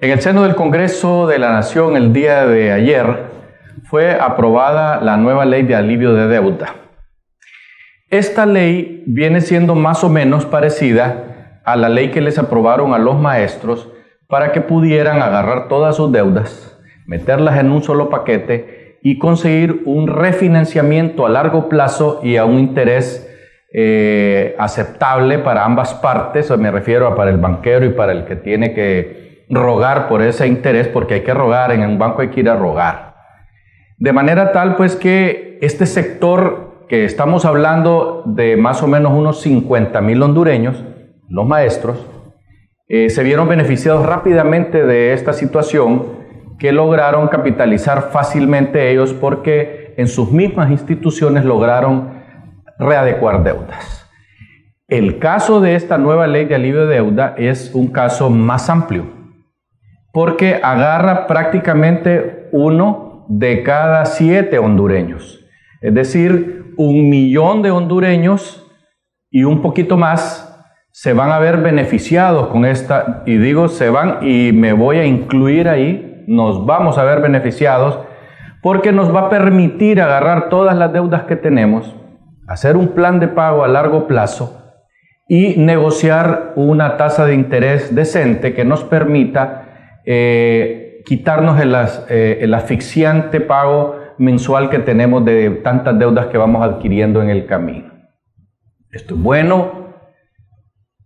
En el seno del Congreso de la Nación el día de ayer fue aprobada la nueva ley de alivio de deuda. Esta ley viene siendo más o menos parecida a la ley que les aprobaron a los maestros para que pudieran agarrar todas sus deudas, meterlas en un solo paquete y conseguir un refinanciamiento a largo plazo y a un interés eh, aceptable para ambas partes, me refiero a para el banquero y para el que tiene que rogar por ese interés, porque hay que rogar, en un banco hay que ir a rogar. De manera tal pues que este sector que estamos hablando de más o menos unos 50 mil hondureños, los maestros, eh, se vieron beneficiados rápidamente de esta situación que lograron capitalizar fácilmente ellos porque en sus mismas instituciones lograron readecuar deudas. El caso de esta nueva ley de alivio de deuda es un caso más amplio porque agarra prácticamente uno de cada siete hondureños. Es decir, un millón de hondureños y un poquito más se van a ver beneficiados con esta, y digo se van y me voy a incluir ahí, nos vamos a ver beneficiados porque nos va a permitir agarrar todas las deudas que tenemos, hacer un plan de pago a largo plazo y negociar una tasa de interés decente que nos permita eh, quitarnos eh, el, asfixiante pago mensual que tenemos de tantas deudas que vamos adquiriendo en el camino. Esto es bueno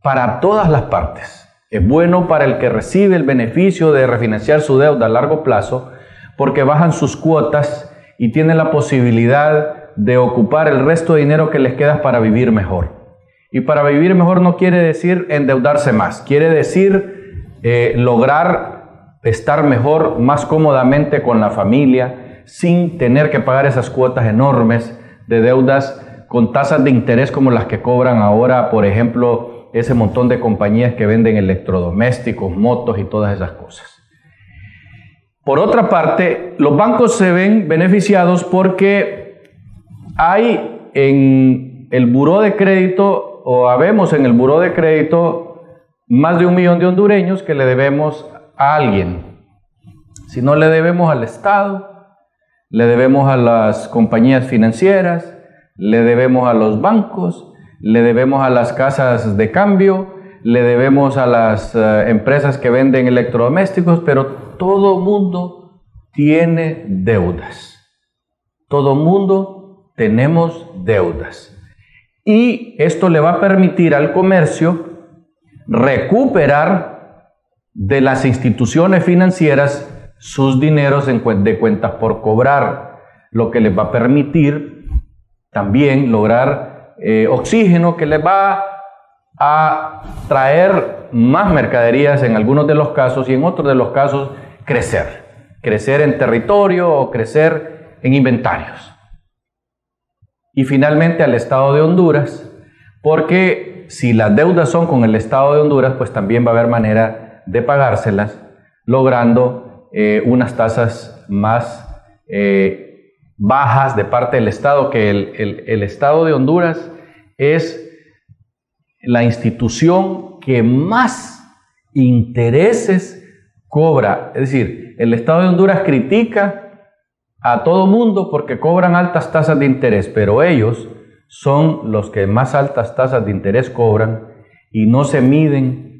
para todas las partes. Es bueno para el que recibe el beneficio de refinanciar su deuda a largo plazo porque bajan sus cuotas y tiene la posibilidad de ocupar el resto de dinero que les queda para vivir mejor. Y para vivir mejor no quiere decir endeudarse más, quiere decir eh, lograr estar mejor, más cómodamente con la familia, sin tener que pagar esas cuotas enormes de deudas con tasas de interés como las que cobran ahora, por ejemplo, ese montón de compañías que venden electrodomésticos, motos y todas esas cosas. Por otra parte, los bancos se ven beneficiados porque hay en el buró de crédito, o habemos en el buró de crédito, más de un millón de hondureños que le debemos a alguien. Si no le debemos al Estado, le debemos a las compañías financieras, le debemos a los bancos, le debemos a las casas de cambio, le debemos a las eh, empresas que venden electrodomésticos, pero todo mundo tiene deudas. Todo mundo tenemos deudas. Y esto le va a permitir al comercio recuperar de las instituciones financieras sus dineros de cuentas por cobrar, lo que les va a permitir también lograr eh, oxígeno que les va a traer más mercaderías en algunos de los casos y en otros de los casos crecer, crecer en territorio o crecer en inventarios. Y finalmente al Estado de Honduras, porque si las deudas son con el Estado de Honduras, pues también va a haber manera de pagárselas, logrando eh, unas tasas más eh, bajas de parte del Estado, que el, Estado de Honduras es la institución que más intereses cobra. Es decir, el Estado de Honduras critica a todo mundo porque cobran altas tasas de interés, pero ellos son los que más altas tasas de interés cobran y no se miden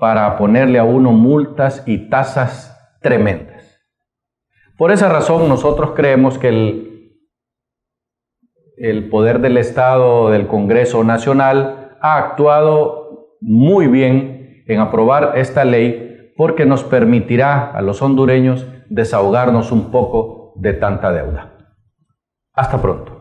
para ponerle a uno multas y tasas tremendas. Por esa razón nosotros creemos que el, el poder del Estado, del Congreso Nacional, ha actuado muy bien en aprobar esta ley porque nos permitirá a los hondureños desahogarnos un poco de tanta deuda. Hasta pronto.